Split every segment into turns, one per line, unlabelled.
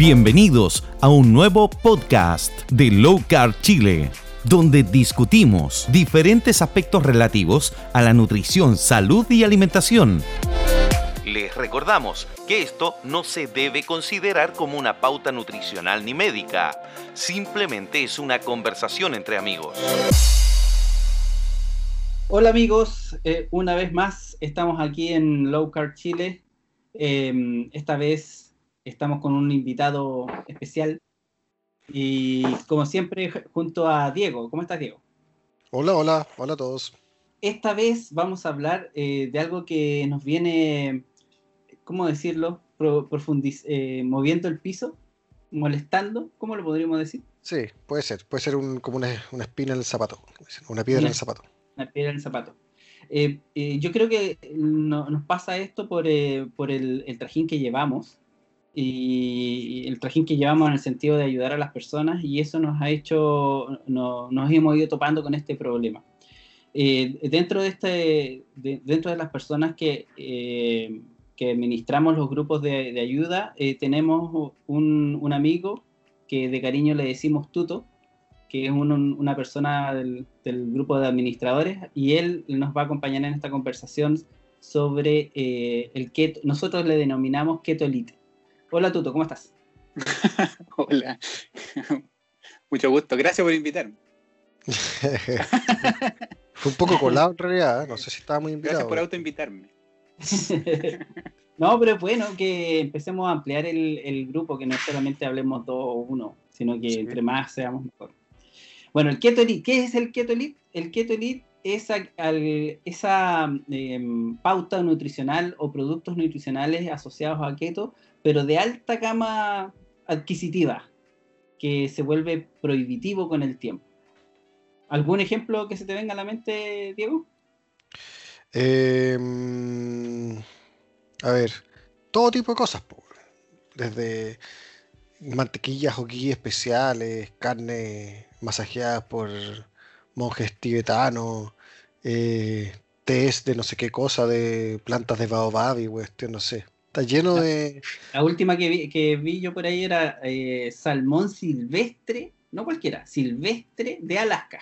Bienvenidos a un nuevo podcast de Low Carb Chile, donde discutimos diferentes aspectos relativos a la nutrición, salud y alimentación. Les recordamos que esto no se debe considerar como una pauta nutricional ni médica, simplemente es una conversación entre amigos.
Hola amigos, eh, una vez más estamos aquí en Low Carb Chile. Eh, esta vez Estamos con un invitado especial y como siempre junto a Diego. ¿Cómo estás, Diego?
Hola, hola, hola a todos.
Esta vez vamos a hablar eh, de algo que nos viene, ¿cómo decirlo? eh, moviendo el piso, molestando, ¿cómo lo podríamos decir?
Sí, puede ser, puede ser un, como una, una, espina en el zapato, una piedra en el zapato.
Una piedra en el zapato. Eh, eh, yo creo que no, nos pasa esto por, eh, por el, el, trajín que llevamos, y el trajín que llevamos en el sentido de ayudar a las personas y eso nos ha hecho, no, nos hemos ido topando con este problema. Eh, dentro, de este, de, dentro de las personas que, eh, que administramos los grupos de, de ayuda, eh, tenemos un, un, amigo que de cariño le decimos Tuto, que es un, una persona del, del, grupo de administradores y él nos va a acompañar en esta conversación sobre el keto, nosotros le denominamos keto elite. Hola Tuto, ¿cómo estás?
Hola, mucho gusto, gracias por invitarme.
Fue un poco colado en realidad, ¿eh? no sé si estaba muy invitado.
Gracias por autoinvitarme.
no, pero es bueno que empecemos a ampliar el, el, grupo, que no solamente hablemos dos o uno, sino que sí. entre más seamos mejor. Bueno, el Keto Elite, ¿qué es el Keto Elite? El Keto Elite es al, esa eh, pauta nutricional o productos nutricionales asociados a keto pero de alta gama adquisitiva, que se vuelve prohibitivo con el tiempo. ¿Algún ejemplo que se te venga a la mente, Diego?
Eh, a ver, todo tipo de cosas, desde mantequillas o guías especiales, carne masajeadas por monjes tibetanos, eh, test de no sé qué cosa, de plantas de baobab y cuestión, no sé. Está lleno
la,
de.
La última que vi, que vi yo por ahí era eh, salmón silvestre, no cualquiera, silvestre de Alaska.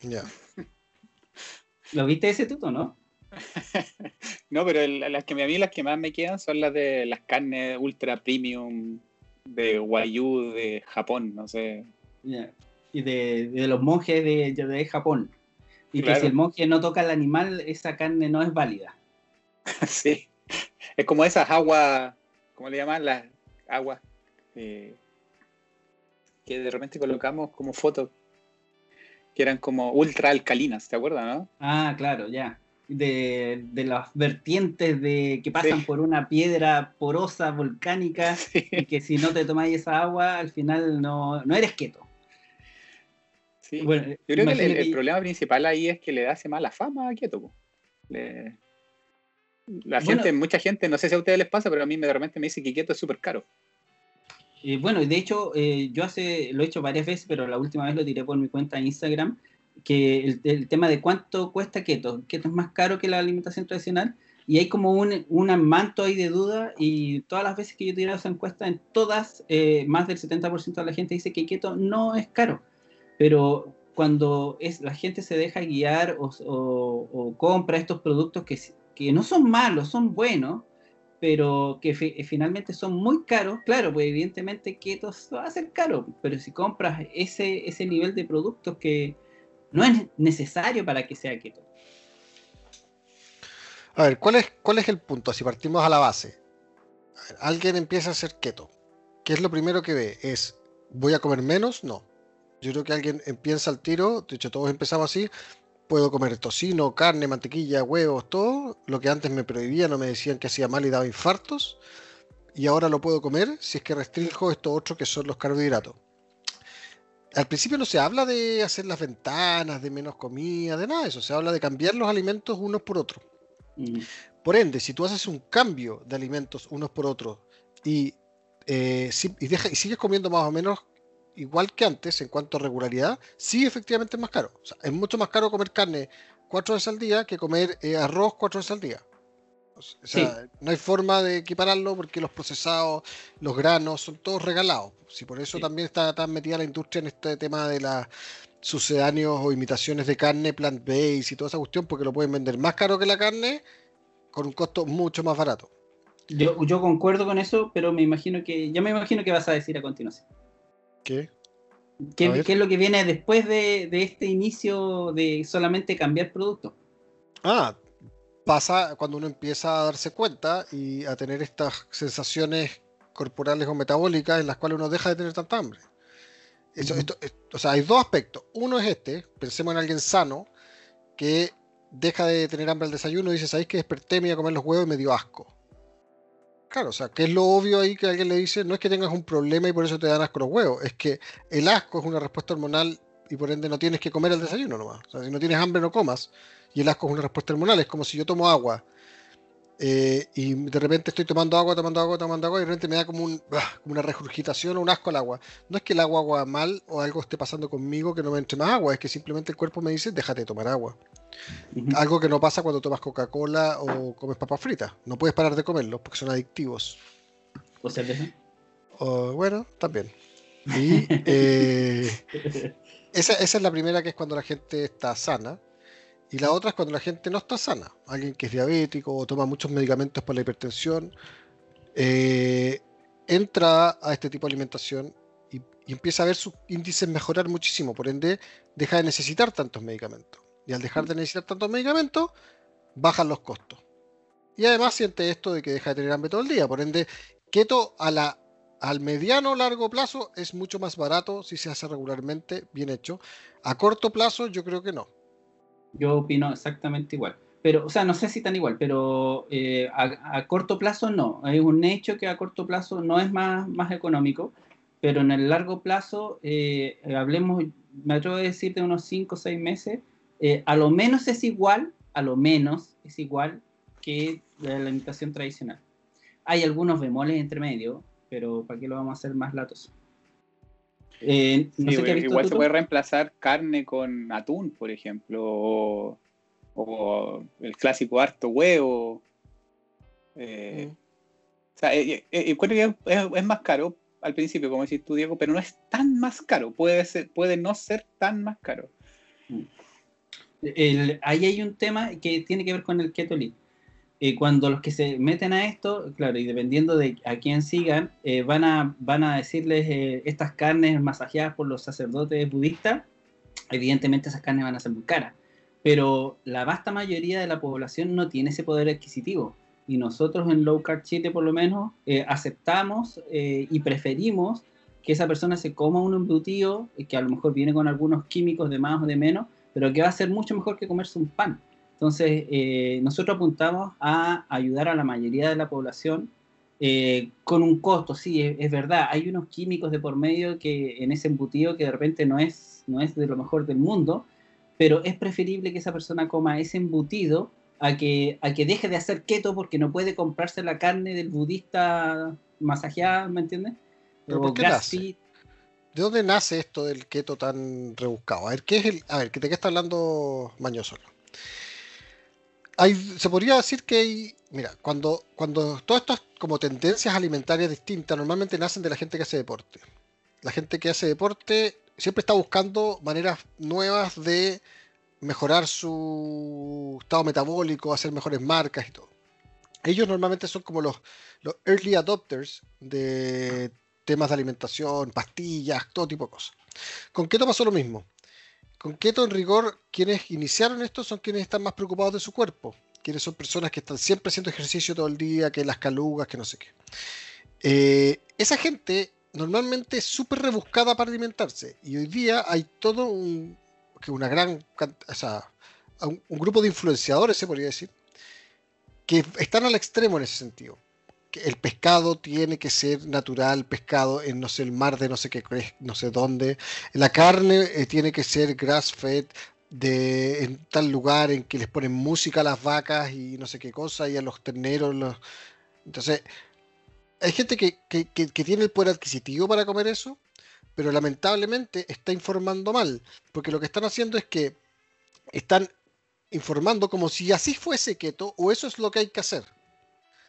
Ya.
¿Lo viste ese tuto, no?
no, pero el, las que a mí las que más me quedan son las de las carnes ultra premium de Wagyu de Japón, no sé.
Yeah. Y de, de, los monjes de, de Japón. Y claro. que si el monje no toca al animal, esa carne no es válida.
sí. Es como esas aguas, ¿cómo le llaman? Las aguas eh, que de repente colocamos como fotos, que eran como ultra alcalinas, ¿te acuerdas, no?
Ah, claro, ya. De, de las vertientes de que pasan sí. por una piedra porosa volcánica sí. y que si no te tomáis esa agua, al final no, no eres keto.
Sí. Bueno, Yo creo que el, el, problema principal ahí es que le hace mala fama a keto. Le, la gente, mucha gente, no sé si a ustedes les pasa, pero a mí de repente me dice que keto es súper caro.
Eh, bueno, de hecho, eh, yo hace, lo he hecho varias veces, pero la última vez lo tiré por mi cuenta en Instagram, que el, el, tema de cuánto cuesta keto, keto es más caro que la alimentación tradicional, y hay como un, un manto ahí de duda, y todas las veces que yo he tirado esa encuesta, en todas, eh, más del 70% de la gente dice que keto no es caro, pero cuando es, la gente se deja guiar o, o, o compra estos productos que que no son malos, son buenos, pero que finalmente son muy caros, claro, pues evidentemente keto va a ser caro, pero si compras ese, ese nivel de productos que no es necesario para que sea keto.
A ver, ¿cuál es, cuál es el punto? Si partimos a la base, alguien empieza a hacer keto, ¿qué es lo primero que ve? ¿Es voy a comer menos? No. Yo creo que alguien empieza al tiro, de hecho todos empezamos así, puedo comer tocino, carne, mantequilla, huevos, todo. Lo que antes me prohibían o me decían que hacía mal y daba infartos. Y ahora lo puedo comer si es que restringo esto otro que son los carbohidratos. Al principio no se habla de hacer las ventanas, de menos comida, de nada de eso. Se habla de cambiar los alimentos unos por otros. Mm. Por ende, si tú haces un cambio de alimentos unos por otros y, eh, si, y, deja, y sigues comiendo más o menos igual que antes en cuanto a regularidad, sí efectivamente es más caro. O sea, es mucho más caro comer carne cuatro veces al día que comer eh, arroz cuatro veces al día. O sea, no hay forma de equipararlo porque los procesados, los granos, son todos regalados. Si por eso también está tan metida la industria en este tema de las sucedáneos o imitaciones de carne plant-based y toda esa cuestión, porque lo pueden vender más caro que la carne con un costo mucho más barato.
Yo, yo concuerdo con eso, pero me imagino que, ya me imagino que vas a decir a continuación.
¿Qué?
¿Qué, ¿qué es lo que viene después de, de, este inicio de solamente cambiar producto?
Ah, pasa cuando uno empieza a darse cuenta y a tener estas sensaciones corporales o metabólicas en las cuales uno deja de tener tanta hambre. Eso, esto, o sea, hay dos aspectos. Uno es este, pensemos en alguien sano que deja de tener hambre al desayuno y dice, ¿sabéis que desperté, me iba a comer los huevos y me dio asco? Claro, o sea, que es lo obvio ahí que alguien le dice, no es que tengas un problema y por eso te dan asco los huevos, es que el asco es una respuesta hormonal y por ende no tienes que comer el desayuno nomás. O sea, si no tienes hambre no comas. Y el asco es una respuesta hormonal, es como si yo tomo agua eh, y de repente estoy tomando agua, tomando agua, tomando agua y de repente me da como, un, ah, como una regurgitación o un asco al agua. No es que el agua haga mal o algo esté pasando conmigo que no me entre más agua, es que simplemente el cuerpo me dice déjate de tomar agua. Algo que no pasa cuando tomas Coca-Cola o comes papas fritas. No puedes parar de comerlos porque son adictivos.
¿O cerveza?
bueno, también. Y eh, esa, esa, es la primera que es cuando la gente está sana. Y la otra es cuando la gente no está sana. Alguien que es diabético o toma muchos medicamentos para la hipertensión, eh, entra a este tipo de alimentación y, empieza a ver sus índices mejorar muchísimo. Por ende, deja de necesitar tantos medicamentos. Y al dejar de necesitar tantos medicamentos, bajan los costos. Y además siente esto de que deja de tener hambre todo el día. Por ende, keto al mediano largo plazo es mucho más barato si se hace regularmente, bien hecho. A corto plazo yo creo que no.
Yo opino exactamente igual. Pero, o sea, no sé si tan igual, pero eh, a, corto plazo no. Es un hecho que a corto plazo no es más, más económico, pero en el largo plazo, eh, hablemos, me atrevo a decir de unos 5 o 6 meses, eh, a lo menos es igual, a lo menos es igual que la alimentación tradicional. Hay algunos bemoles entre medio, pero ¿para qué lo vamos a hacer más latos?
Eh, no sí, sé igual se puede reemplazar carne con atún, por ejemplo, o, o el clásico harto huevo. Eh, mm. O sea, eh, eh, encuentro que es, es, más caro al principio, como decís tú, Diego, pero no es tan más caro. Puede, ser, puede no ser tan más caro.
Mm. El, ahí hay un tema que tiene que ver con el keto eh, cuando los que se meten a esto, claro, y dependiendo de a quién sigan, eh, van, a, van a decirles eh, estas carnes masajeadas por los sacerdotes budistas, evidentemente esas carnes van a ser muy caras, pero la vasta mayoría de la población no tiene ese poder adquisitivo. Y nosotros en Low Carb Chile, por lo menos, aceptamos y preferimos que esa persona se coma un embutido que a lo mejor viene con algunos químicos de más o de menos, pero que va a ser mucho mejor que comerse un pan. Entonces, eh, nosotros apuntamos a ayudar a la mayoría de la población eh, con un costo, sí, es, es, verdad, hay unos químicos de por medio que en ese embutido que de repente no es, no es de lo mejor del mundo, pero es preferible que esa persona coma ese embutido a que, a que deje de hacer keto porque no puede comprarse la carne del budista masajeada, ¿me entiendes?
¿Pero qué ¿De dónde nace esto del keto tan rebuscado? A ver, ¿qué es el, a ver, ¿de qué está hablando Mañoso? Se podría decir que hay, mira, cuando, cuando todas estas como tendencias alimentarias distintas normalmente nacen de la gente que hace deporte. La gente que hace deporte siempre está buscando maneras nuevas de mejorar su estado metabólico, hacer mejores marcas y todo. Ellos normalmente son como los, los early adopters de temas de alimentación, pastillas, todo tipo de cosas. Con keto pasó lo mismo. Con keto, en rigor, quienes iniciaron esto son quienes están más preocupados de su cuerpo. Quienes son personas que están siempre haciendo ejercicio todo el día, que las calugas, que no sé qué. Eh, esa gente normalmente es súper rebuscada para alimentarse. Y hoy día hay todo un, una gran, o sea, un grupo de influenciadores, se podría decir, que están al extremo en ese sentido el pescado tiene que ser natural, pescado en no sé el mar de no sé qué, no sé dónde. La carne eh, tiene que ser grass fed de en tal lugar en que les ponen música a las vacas y no sé qué cosa y a los terneros. Los... Entonces, hay gente que, que, tiene el poder adquisitivo para comer eso, pero lamentablemente está informando mal, porque lo que están haciendo es que están informando como si así fuese keto o eso es lo que hay que hacer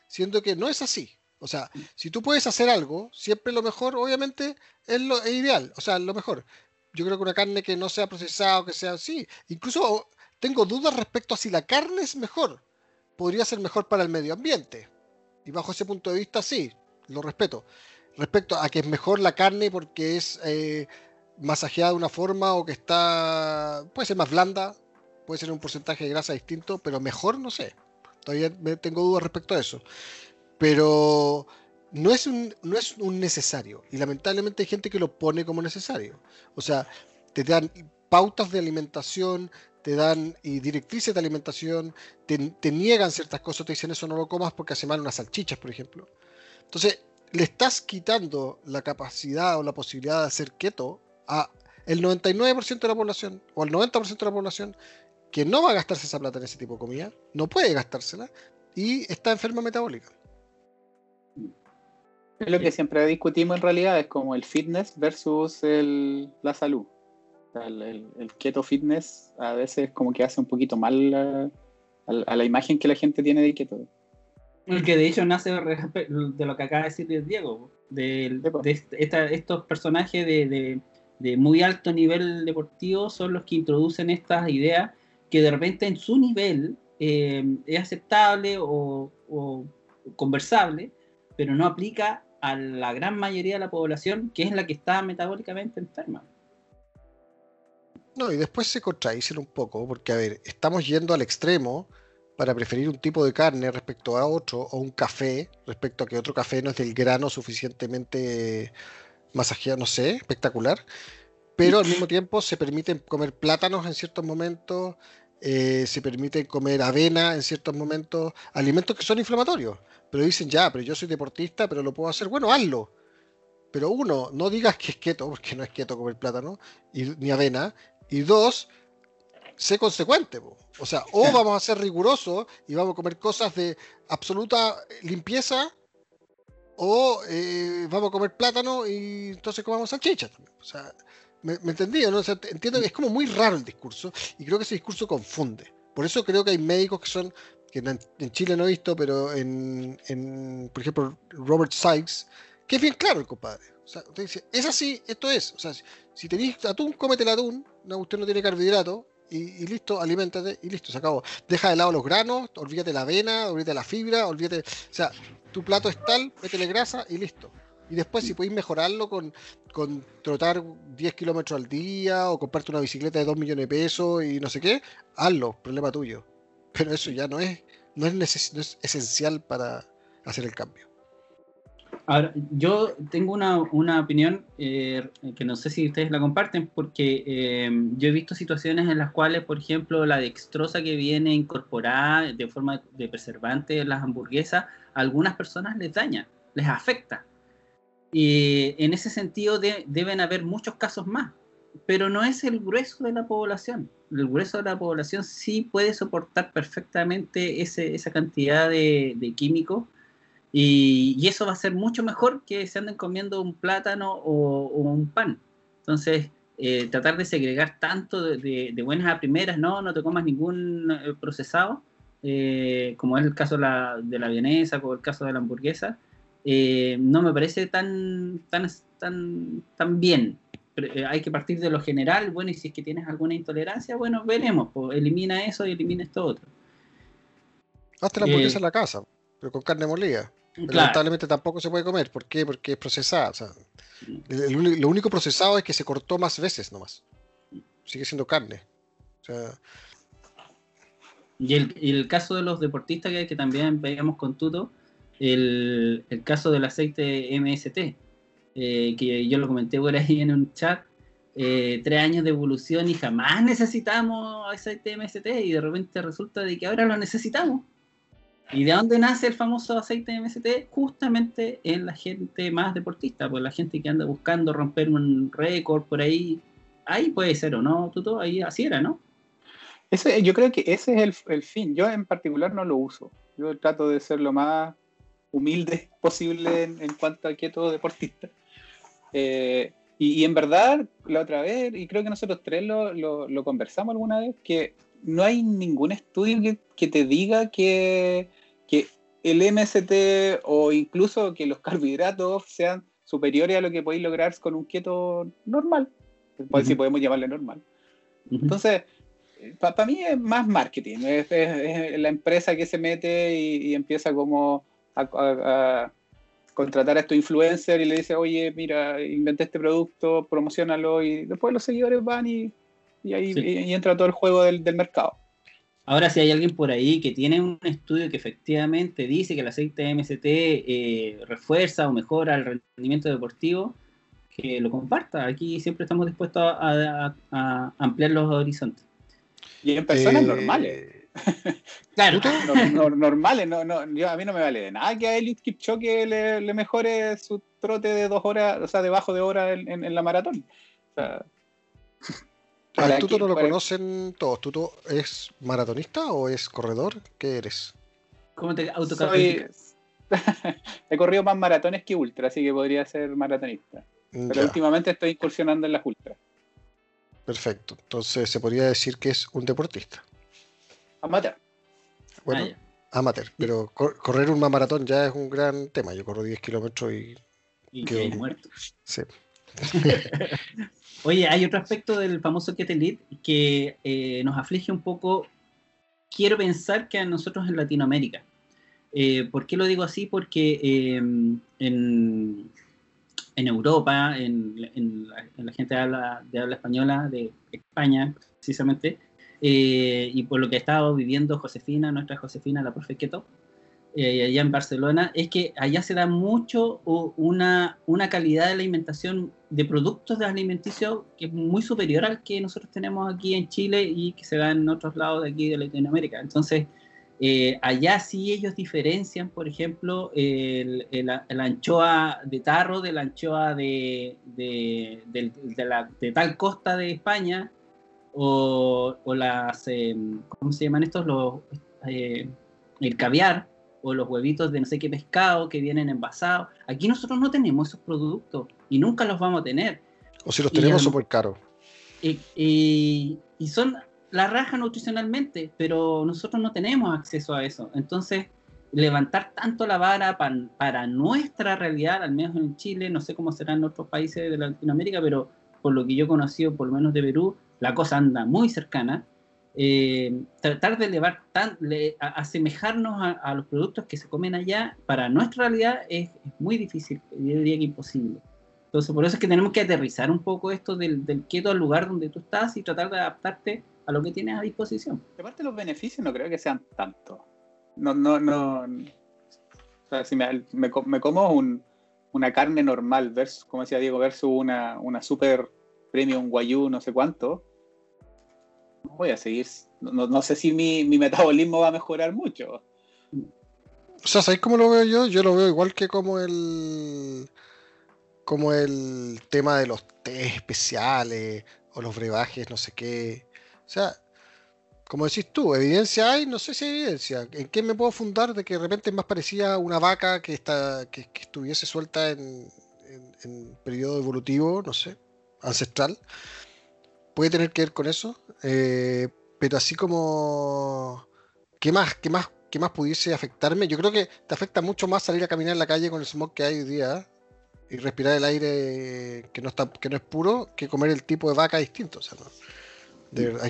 siendo que no es así. O sea, si tú puedes hacer algo, siempre lo mejor, obviamente, es lo es ideal. O sea, lo mejor. Yo creo que una carne que no sea procesada, que sea así. Incluso tengo dudas respecto a si la carne es mejor. Podría ser mejor para el medio ambiente. Y bajo ese punto de vista, sí, lo respeto. Respecto a que es mejor la carne porque es eh, masajeada de una forma o que está. puede ser más blanda, puede ser un porcentaje de grasa distinto, pero mejor no sé. Todavía tengo dudas respecto a eso. Pero no es, un, no es un necesario. Y lamentablemente hay gente que lo pone como necesario. O sea, te dan pautas de alimentación, te dan y directrices de alimentación, te, niegan ciertas cosas, te dicen eso no lo comas porque hace mal unas salchichas, por ejemplo. Entonces, le estás quitando la capacidad o la posibilidad de hacer keto a el 99% de la población o al 90% de la población que no va a gastarse esa plata en ese tipo de comida, no puede gastársela y está enferma metabólica.
Es lo que siempre discutimos en realidad, es como el fitness versus el, la salud. el, keto fitness a veces como que hace un poquito mal a, la imagen que la gente tiene de keto.
El que de hecho nace de lo que acaba de decir Diego, de, estos personajes de, muy alto nivel deportivo son los que introducen estas ideas que de repente en su nivel eh, es aceptable o, o, conversable, pero no aplica a la gran mayoría de la población que es la que está metabólicamente enferma.
No, y después se contradicen un poco, porque a ver, estamos yendo al extremo para preferir un tipo de carne respecto a otro, o un café respecto a que otro café no es del grano suficientemente masajeado, no sé, espectacular. Pero al mismo tiempo se permiten comer plátanos en ciertos momentos, eh, se permiten comer avena en ciertos momentos, alimentos que son inflamatorios. Pero dicen, ya, pero yo soy deportista, pero lo puedo hacer. Bueno, hazlo. Pero uno, no digas que es keto, porque no es keto comer plátano y, ni avena. Y dos, sé consecuente. O sea, o vamos a ser rigurosos y vamos a comer cosas de absoluta limpieza, o eh, vamos a comer plátano y entonces comamos salchicha también. O sea, me, entendí, ¿no? entiendo que es como muy raro el discurso y creo que ese discurso confunde. Por eso creo que hay médicos que son que en, Chile no he visto, pero en, por ejemplo, Robert Sykes, que es bien claro el compadre. O sea, usted dice, es así, esto es. O sea, si tenéis atún, cómete el atún, no, usted no tiene carbohidrato, y, listo, alimentate, y listo, se acabó. Deja de lado los granos, olvídate la avena, olvídate la fibra, olvídate. O sea, tu plato es tal, métele grasa y listo. Y después, si podéis mejorarlo con, con trotar 10 kilómetros al día o comprarte una bicicleta de 2 millones de pesos y no sé qué, hazlo, problema tuyo pero eso ya no es, no es, esencial para hacer el cambio.
Ahora, yo tengo una, opinión eh, que no sé si ustedes la comparten, porque eh, yo he visto situaciones en las cuales, por ejemplo, la dextrosa que viene incorporada de forma de preservante en las hamburguesas, a algunas personas les daña, les afecta. Y en ese sentido deben haber muchos casos más, pero no es el grueso de la población el grueso de la población sí puede soportar perfectamente esa cantidad de, químicos y, eso va a ser mucho mejor que se anden comiendo un plátano o, un pan. Entonces, eh, tratar de segregar tanto de, buenas a primeras, no, no te comas ningún eh, procesado, eh, como es el caso de la, de la vienesa o el caso de la hamburguesa, no me parece tan, tan, tan, tan bien. Eh, hay que partir de lo general, bueno, y si es que tienes alguna intolerancia, bueno, veremos, pues, elimina eso y elimina esto otro.
Hazte la hamburguesa eh, en la casa, pero con carne molida. lamentablemente tampoco se puede comer. ¿Por qué? Porque es procesada. lo único procesado es que se cortó más veces nomás. Sigue siendo carne.
y, el, caso de los deportistas que, que también veíamos con Tuto, el, el caso del aceite MST eh, que yo lo comenté por ahí en un chat, eh, tres años de evolución y jamás necesitamos ese MST y de repente resulta de que ahora lo necesitamos. ¿Y de dónde nace el famoso aceite MST? Justamente en la gente más deportista, pues la gente que anda buscando romper un récord por ahí. Ahí puede ser o no, Tuto, ahí así era, ¿no?
Ese, yo creo que ese es el, el, fin. Yo en particular no lo uso. Yo trato de ser lo más humilde posible en, en cuanto a que todo deportista. Eh, y, en verdad, la otra vez, y creo que nosotros tres lo, lo, conversamos alguna vez, que no hay ningún estudio que, que te diga que, que el MST o incluso que los carbohidratos sean superiores a lo que podéis lograr con un keto normal, si podemos llamarle normal. Entonces, para mí es más marketing, es, la empresa que se mete y, empieza como a, contratar a estos influencers y le dice, oye, mira, inventé este producto, promocionalo y después los seguidores van y, ahí entra todo el juego del, mercado.
Ahora, si hay alguien por ahí que tiene un estudio que efectivamente dice que el aceite MST eh, refuerza o mejora el rendimiento deportivo, que lo comparta. Aquí siempre estamos dispuestos a ampliar los horizontes.
Y en personas eh, normales.
Claro.
normales, no, no, yo, a mí no me vale de nada que a Elliot Kipchoge le, le mejore su trote de dos horas, o sea, debajo de hora en, la maratón. O sea,
Tuto no lo conocen todos. ¿Tuto es maratonista o es corredor? ¿Qué eres?
¿Cómo te autocalificas?
He corrido más maratones que ultra, así que podría ser maratonista. Pero últimamente estoy incursionando en las ultras.
Perfecto. Entonces se podría decir que es un deportista.
Amateur.
Bueno, ah, amateur. Pero correr un maratón ya es un gran tema. Yo corro 10 kilómetros y.
Y quedo muerto.
Sí.
Oye, hay otro aspecto del famoso Ketelit que eh, nos aflige un poco. Quiero pensar que a nosotros en Latinoamérica. Eh, ¿Por qué lo digo así? Porque eh, en, en Europa, en, la, gente de habla, de habla, española de España, precisamente, eh, y por lo que ha estado viviendo Josefina, nuestra Josefina, la profe Keto, eh, allá en Barcelona, es que allá se da mucho una, una calidad de alimentación de productos de alimenticio que es muy superior al que nosotros tenemos aquí en Chile y que se da en otros lados de aquí de Latinoamérica. Entonces, eh, allá sí ellos diferencian, por ejemplo, el, anchoa de tarro de la anchoa de, de, tal costa de España o, las, eh, ¿cómo se llaman estos? Los, eh, el caviar o los huevitos de no sé qué pescado que vienen envasados. Aquí nosotros no tenemos esos productos y nunca los vamos a tener.
O si los tenemos súper caros.
y son la raja nutricionalmente, pero nosotros no tenemos acceso a eso. Entonces, levantar tanto la vara para nuestra realidad, al menos en Chile, no sé cómo será en otros países de Latinoamérica, pero por lo que yo he conocido, por lo menos de Perú, la cosa anda muy cercana. Eh, tratar de elevar, tan, asemejarnos a, los productos que se comen allá para nuestra realidad es, muy difícil, yo diría que imposible. Entonces, por eso es que tenemos que aterrizar un poco esto del, del quieto al lugar donde tú estás y tratar de adaptarte a lo que tienes a disposición.
Aparte los beneficios no creo que sean tanto. No, no, no. O sea, si me, me, como una carne normal versus, como decía Diego, versus una, una super premium guayú, no sé cuánto, voy a seguir. No, no sé si mi, mi, metabolismo va a mejorar mucho.
O sea, ¿sabéis cómo lo veo yo? Yo lo veo igual que como el como el tema de los té especiales o los brebajes, no sé qué. O sea, como decís tú, evidencia hay, no sé si hay evidencia. ¿En qué me puedo fundar de que de repente es más parecía una vaca que, está, que, estuviese suelta en, en, periodo evolutivo, no sé, ancestral? Puede tener que ver con eso. Eh, pero así como... ¿Qué más, qué, más, ¿Qué más pudiese afectarme? Yo creo que te afecta mucho más salir a caminar en la calle con el smog que hay hoy día y respirar el aire que no, está, que no es puro que comer el tipo de vaca distinto. O sea,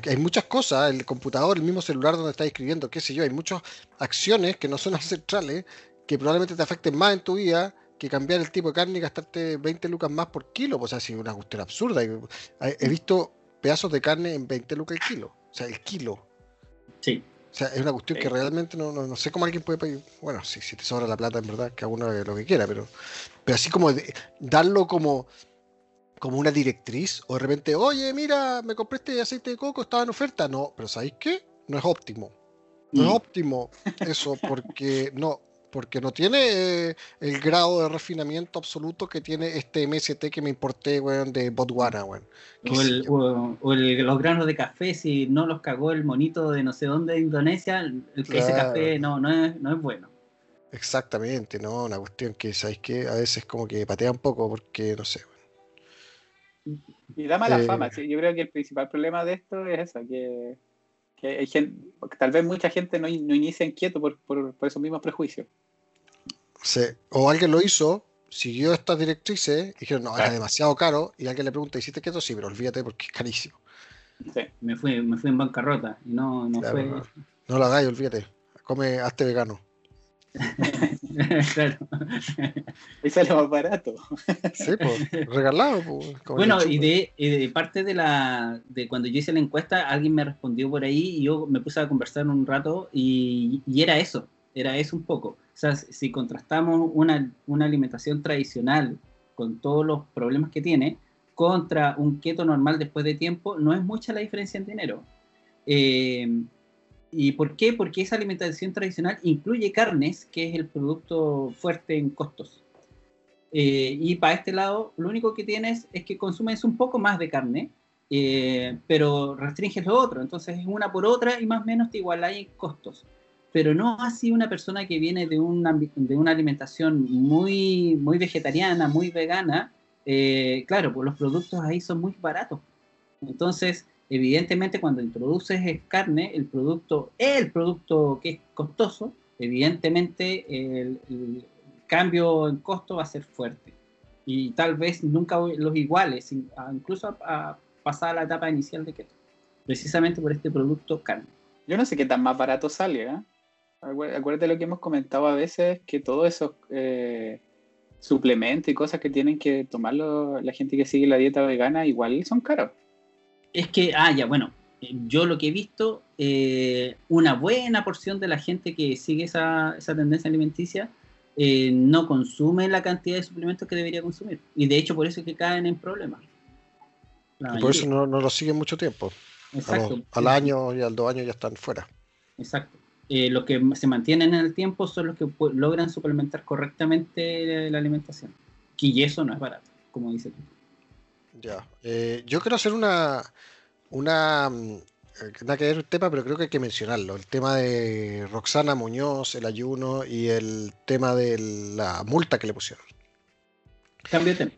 hay, muchas cosas, el computador, el mismo celular donde estás escribiendo, qué sé yo, hay muchas acciones que no son ancestrales que probablemente te afecten más en tu vida que cambiar el tipo de carne y gastarte 20 lucas más por kilo. Pues así, una cuestión absurda. He visto pedazos de carne en 20 lucas el kilo. O sea, el kilo.
Sí.
O sea, es una cuestión que realmente no, no, sé cómo alguien puede pedir. Bueno, si, si te sobra la plata, en verdad, que uno lo que quiera, pero, pero así como darlo como como una directriz o de repente, oye, mira, me compré este aceite de coco, estaba en oferta. No, pero ¿sabéis qué? No es óptimo. No es mm. óptimo eso porque no, porque no tiene eh, el grado de refinamiento absoluto que tiene este MST que me importé, weón, de Botswana, weón.
O, los granos de café, si no los cagó el monito de no sé dónde de Indonesia, el que ese café no, no, es, no es bueno.
Exactamente, no, una cuestión que, ¿sabéis qué? A veces como que patea un poco porque, no sé,
y da mala fama. Eh, yo creo que el principal problema de esto es eso, que, hay gente, tal vez mucha gente no, no inicia inquieto por, por, esos mismos prejuicios.
Sí. O alguien lo hizo, siguió estas directrices y dijeron, no, era
Claro.
demasiado caro. Y alguien le pregunta, ¿hiciste keto? Sí, pero olvídate porque es carísimo.
Sí.
Me fui, me fui en bancarrota y no, no
Claro,
fue.
no. No lo hagáis, olvídate. Come, hazte vegano.
Claro.
Ahí sale más barato.
Sí, pues, regalado. Pues,
Bueno, y de, y de parte de la de cuando yo hice la encuesta, alguien me respondió por ahí y yo me puse a conversar un rato y, y era eso, era eso un poco. O sea, si contrastamos una, una alimentación tradicional con todos los problemas que tiene contra un keto normal después de tiempo, no es mucha la diferencia en dinero. Eh, ¿Y por qué? Porque esa alimentación tradicional incluye carnes, que es el producto fuerte en costos. Eh, y para este lado, lo único que tienes es que consumes un poco más de carne, eh, pero restringes lo otro. Entonces es una por otra y más o menos te igualáis en costos. Pero no así una persona que viene de una, de una alimentación muy, muy vegetariana, muy vegana. eh, claro, pues los productos ahí son muy baratos. Entonces, evidentemente, cuando introduces es carne, el producto, el producto que es costoso, evidentemente el, cambio en costo va a ser fuerte. Y tal vez nunca los iguales, incluso a, pasar a la etapa inicial de keto. Precisamente por este producto carne.
Yo no sé qué tan más barato sale, ¿eh? Acué- Acuérdate lo que hemos comentado a veces, que todos esos eh, suplementos y cosas que tienen que tomar la gente que sigue la dieta vegana, igual son caros.
Es que, ah, ya, bueno, yo lo que he visto, eh, una buena porción de la gente que sigue esa, esa tendencia alimenticia eh, no consume la cantidad de suplementos que debería consumir. Y de hecho, por eso es que caen en problemas. La
Y por eso no, no lo siguen mucho tiempo. Los-
Exacto.
al año y al dos años ya están fuera.
Exacto. Eh, los que se mantienen en el tiempo son los que logran suplementar correctamente la alimentación. Y eso no es barato, como dice tú.
Ya. Eh, yo quiero hacer una. Una. mm, eh, Nada que ver el tema, pero creo que hay que mencionarlo. El tema de Roxana Muñoz, el ayuno y el tema de la multa que le pusieron.
Cambio de tema.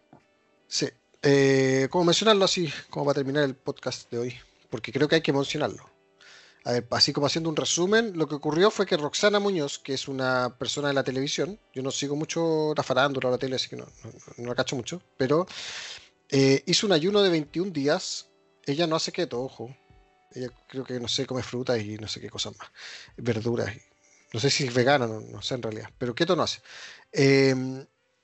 Sí. Eh, ¿Cómo mencionarlo así? Como para terminar el podcast de hoy. Porque creo que hay que mencionarlo. A ver, así como haciendo un resumen, lo que ocurrió fue que Roxana Muñoz, que es una persona de la televisión, yo no sigo mucho la farándula o la tele, así que no, no, no la cacho mucho, pero eh, hizo un ayuno de 21 días. Ella no hace keto, ojo. Ella creo que no sé, come frutas y no sé qué cosas más. Verduras. y- no sé si es vegana, no, no sé en realidad. Pero keto no hace. Eh,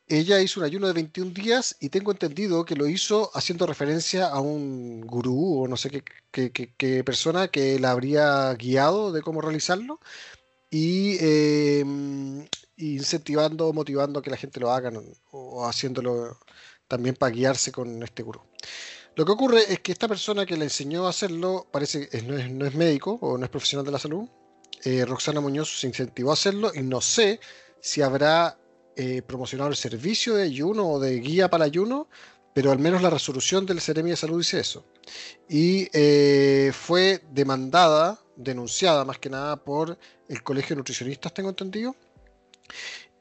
ella hizo un ayuno de 21 días y tengo entendido que lo hizo haciendo referencia a un gurú o no sé qué, qué- qué- qué persona que la habría guiado de cómo realizarlo y eh, incentivando, motivando a que la gente lo haga o haciéndolo también para guiarse con este gurú. Lo que ocurre es que esta persona que le enseñó a hacerlo parece que no es, no es médico o no es profesional de la salud. Eh, Roxana Muñoz se incentivó a hacerlo y no sé si habrá eh, promocionado el servicio de ayuno o de guía para ayuno, pero al menos la resolución del Seremi de Salud dice eso. Y eh, fue demandada, denunciada más que nada por el Colegio de Nutricionistas, tengo entendido.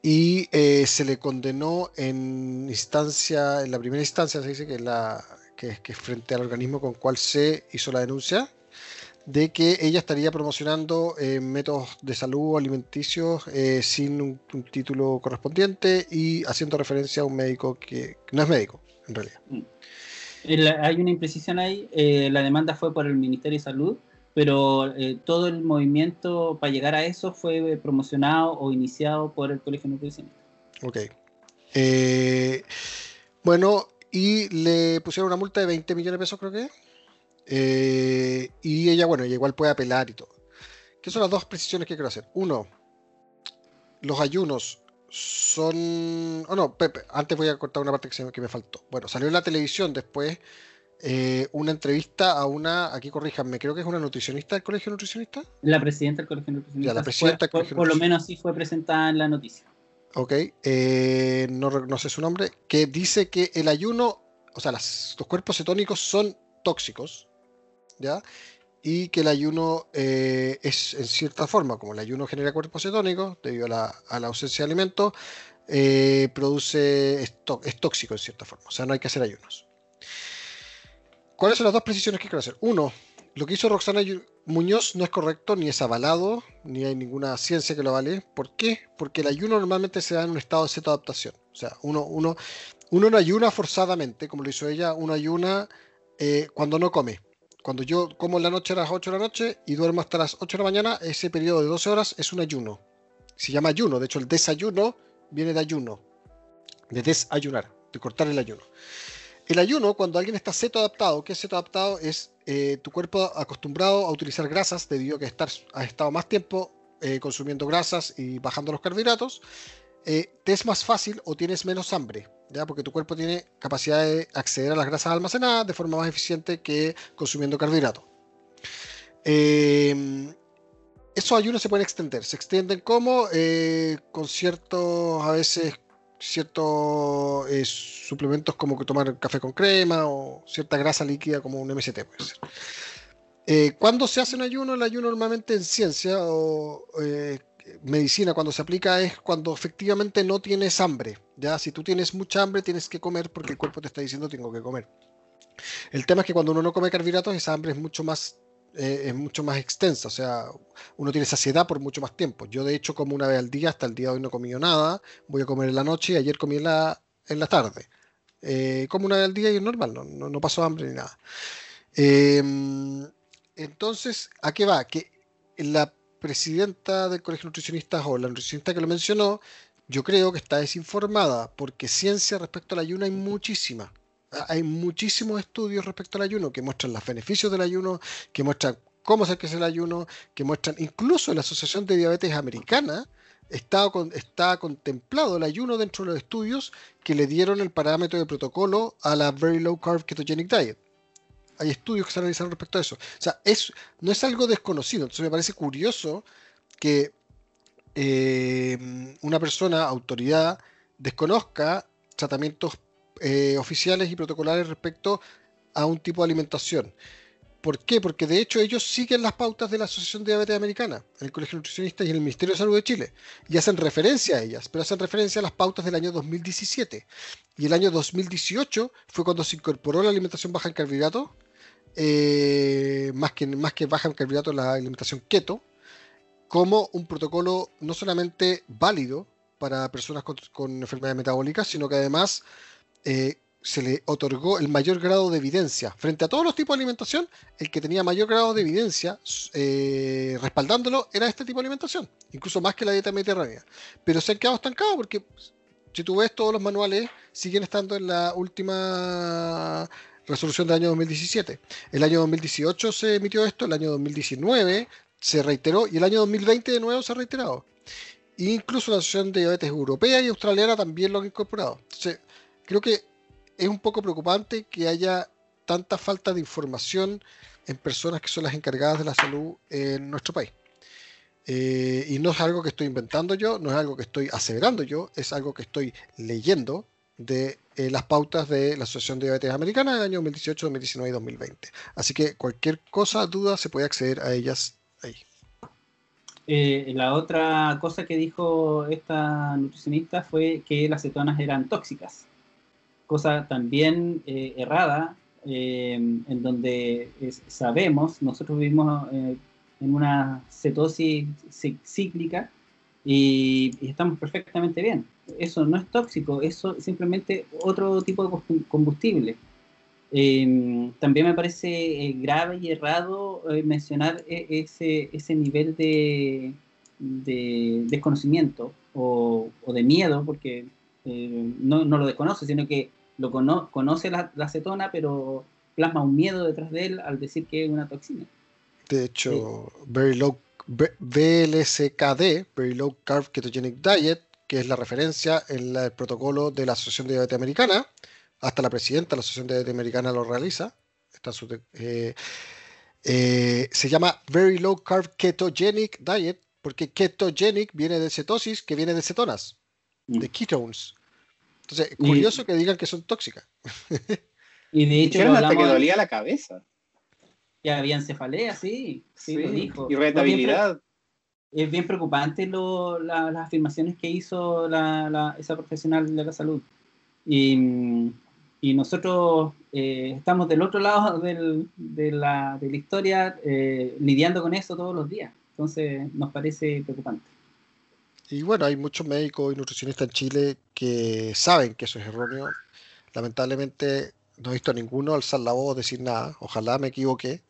Y eh, se le condenó en instancia, en la primera instancia se dice que, la, que, que frente al organismo con cual se hizo la denuncia, de que ella estaría promocionando eh, métodos de salud alimenticios eh, sin un, título correspondiente y haciendo referencia a un médico que, no es médico, en realidad.
El- hay una imprecisión ahí. la demanda fue por el Ministerio de Salud, pero eh, todo el movimiento para llegar a eso fue promocionado o iniciado por el Colegio Nutricionista.
Ok. Eh, bueno, y le pusieron una multa de 20 millones de pesos, creo que. Eh, y ella, bueno, ella igual puede apelar y todo. ¿Qué son las dos precisiones que quiero hacer? Uno, los ayunos son. Oh, no, Pepe, antes voy a cortar una parte que, se que me faltó. Bueno, salió en la televisión después eh, una entrevista a una, aquí corríjanme, creo que es una nutricionista del colegio nutricionista.
La presidenta del Colegio Nutricionista.
Ya, la
fue-
presidenta del
fue-
Colegio
por lo menos sí fue presentada en la noticia.
Ok, eh, no, no sé su nombre, que dice que el ayuno, o sea, las- los cuerpos cetónicos son tóxicos, ¿ya? Y que el ayuno eh, es en cierta forma, como el ayuno genera cuerpos cetónicos, debido a la, a la ausencia de alimentos, produce, es, es tóxico en cierta forma, o sea, no hay que hacer ayunos. ¿Cuáles son las dos precisiones que quiero hacer? Uno, lo que hizo Roxana Muñoz no es correcto, ni es avalado, ni hay ninguna ciencia que lo vale. ¿Por qué? Porque el ayuno normalmente se da en un estado de cetoadaptación. O sea, uno, uno, uno no ayuna forzadamente, como lo hizo ella, uno ayuna eh, cuando no come. Cuando yo como la noche a las 8 de la noche y duermo hasta las 8 de la mañana, ese periodo de 12 horas es un ayuno. Se llama ayuno, de hecho el desayuno viene de ayuno, de desayunar, de cortar el ayuno. El ayuno, cuando alguien está ceto adaptado, ¿qué es ceto adaptado? Es eh, tu cuerpo acostumbrado a utilizar grasas debido a que has estado más tiempo eh, consumiendo grasas y bajando los carbohidratos, eh, te es más fácil o tienes menos hambre, ¿ya? porque tu cuerpo tiene capacidad de acceder a las grasas almacenadas de forma más eficiente que consumiendo carbohidratos. Esos ayunos se pueden extender, se extienden como con ciertos, a veces ciertos eh, suplementos como que tomar café con crema o cierta grasa líquida como un MCT puede ser. Eh, cuando se hace un ayuno, el ayuno normalmente en ciencia o eh, medicina cuando se aplica es cuando efectivamente no tienes hambre. Ya si tú tienes mucha hambre tienes que comer porque el cuerpo te está diciendo tengo que comer. El tema es que cuando uno no come carbohidratos esa hambre es mucho más es mucho más extensa, o sea, uno tiene saciedad por mucho más tiempo. Yo de hecho como una vez al día, hasta el día de hoy no he comido nada, voy a comer en la noche y ayer comí en la, en la tarde. Eh, como una vez al día y es normal, no, no, paso hambre ni nada. Em, entonces, ¿a qué va? Que la presidenta del Colegio de Nutricionistas o la nutricionista que lo mencionó, yo creo que está desinformada porque ciencia respecto al ayuno hay muchísima hay muchísimos estudios respecto al ayuno que muestran los beneficios del ayuno, que muestran cómo se hace el ayuno, que muestran incluso la Asociación de Diabetes Americana está, contemplado el ayuno dentro de los estudios que le dieron el parámetro de protocolo a la Very Low Carb Ketogenic Diet. Hay estudios que se analizaron respecto a eso. O sea, es, no es algo desconocido. Entonces me parece curioso que eh, una persona, autoridad, desconozca tratamientos eh, oficiales y protocolares respecto a un tipo de alimentación. ¿Por qué? Porque de hecho ellos siguen las pautas de la Asociación de Diabetes Americana, el Colegio Nutricionista y el Ministerio de Salud de Chile, y hacen referencia a ellas, pero hacen referencia a las pautas del año 2017. Y el año 2018 fue cuando se incorporó la alimentación baja en carbohidratos, eh, más, que, más que baja en carbohidratos la alimentación keto, como un protocolo no solamente válido para personas con, con enfermedades metabólicas, sino que además eh, se le otorgó el mayor grado de evidencia. Frente a todos los tipos de alimentación, el que tenía mayor grado de evidencia eh, respaldándolo era este tipo de alimentación, incluso más que la dieta mediterránea. Pero se han quedado estancados porque si tú ves todos los manuales siguen estando en la última resolución del año 2017. El año 2018 se emitió esto, el año 2019 se reiteró y el año 2020 de nuevo se ha reiterado. Incluso la Asociación de Diabetes Europea y Australiana también lo han incorporado. Entonces, creo que es un poco preocupante que haya tanta falta de información en personas que son las encargadas de la salud en nuestro país. Eh, y no es algo que estoy inventando yo, no es algo que estoy aseverando yo, es algo que estoy leyendo de eh, las pautas de la Asociación de Diabetes Americana del año 2018, 2019 y 2020. Así que cualquier cosa, duda, se puede acceder a ellas ahí.
Eh, la otra cosa que dijo esta nutricionista fue que las cetonas eran tóxicas cosa también eh, errada, eh, en donde sabemos, nosotros vivimos eh, en una cetosis cíclica y, estamos perfectamente bien. Eso no es tóxico, eso es simplemente otro tipo de combustible. también me parece grave y errado mencionar ese, ese nivel de, de desconocimiento o, o, de miedo, porque no, no, lo desconoce, sino que lo conoce la, acetona, pero plasma un miedo detrás de él al decir que es una toxina.
De hecho, Very Low Very Low Carb Ketogenic Diet, que es la referencia en el protocolo de la Asociación de Diabetes Americana, hasta la presidenta de la Asociación de Diabetes Americana lo realiza, está eh, eh, se llama Very Low Carb Ketogenic Diet, porque ketogenic viene de cetosis, que viene de cetonas, de mm. ketones. Entonces, es curioso que digan que son tóxicas.
y de hecho, hasta que dolía la cabeza.
Ya había cefalea, sí, sí, lo dijo.
Irritabilidad.
Es bien preocupante las afirmaciones que hizo esa profesional de la salud. Y, y nosotros eh, estamos del otro lado del, de, la, de, la, historia eh, lidiando con eso todos los días. Entonces nos parece preocupante.
Y bueno, hay muchos médicos y nutricionistas en Chile que saben que eso es erróneo. Lamentablemente no he visto a ninguno alzar la voz, decir nada. Ojalá me equivoqué.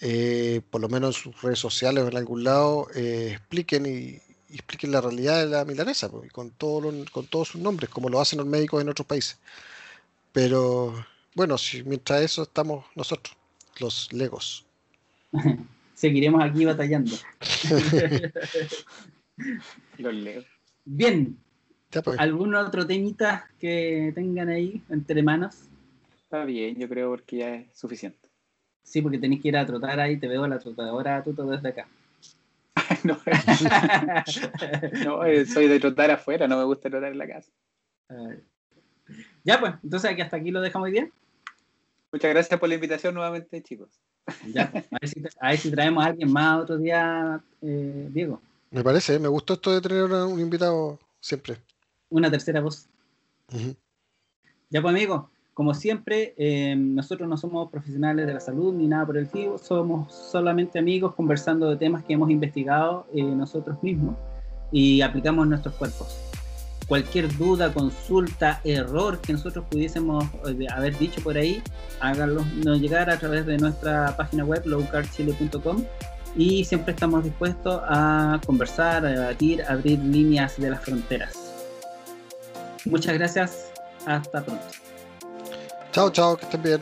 Eh, por lo menos en sus redes sociales o en algún lado expliquen y, expliquen la realidad de la milanesa pues, con, todo con todos sus nombres, como lo hacen los médicos en otros países. Pero bueno, si mientras eso estamos nosotros, los legos.
Seguiremos aquí batallando.
los legos.
Bien. Pues. ¿Algún otro temita que tengan ahí entre manos?
Está bien, yo creo porque ya es suficiente.
Sí, porque tenéis que ir a trotar ahí, te veo la trotadora tú todo desde acá.
no, no, eh, soy de trotar afuera, no me gusta trotar en la casa.
Ya pues, entonces aquí hasta aquí lo dejamos hoy bien.
Muchas gracias por la invitación nuevamente, chicos.
Ya, pues, a, ver si, traemos a alguien más otro día, eh, Diego.
Me parece, me gustó esto de tener un invitado siempre.
Una tercera voz. Ya pues, amigo, como siempre, eh, nosotros no somos profesionales de la salud ni nada por el estilo, somos solamente amigos conversando de temas que hemos investigado eh, nosotros mismos y aplicamos en nuestros cuerpos cualquier duda, consulta, error que nosotros pudiésemos eh, haber dicho por ahí, háganlo llegar a través de nuestra página web lowcardchile.com y siempre estamos dispuestos a conversar, a debatir, a abrir líneas de las fronteras. Muchas gracias, hasta pronto.
Chao, chao, que estén bien.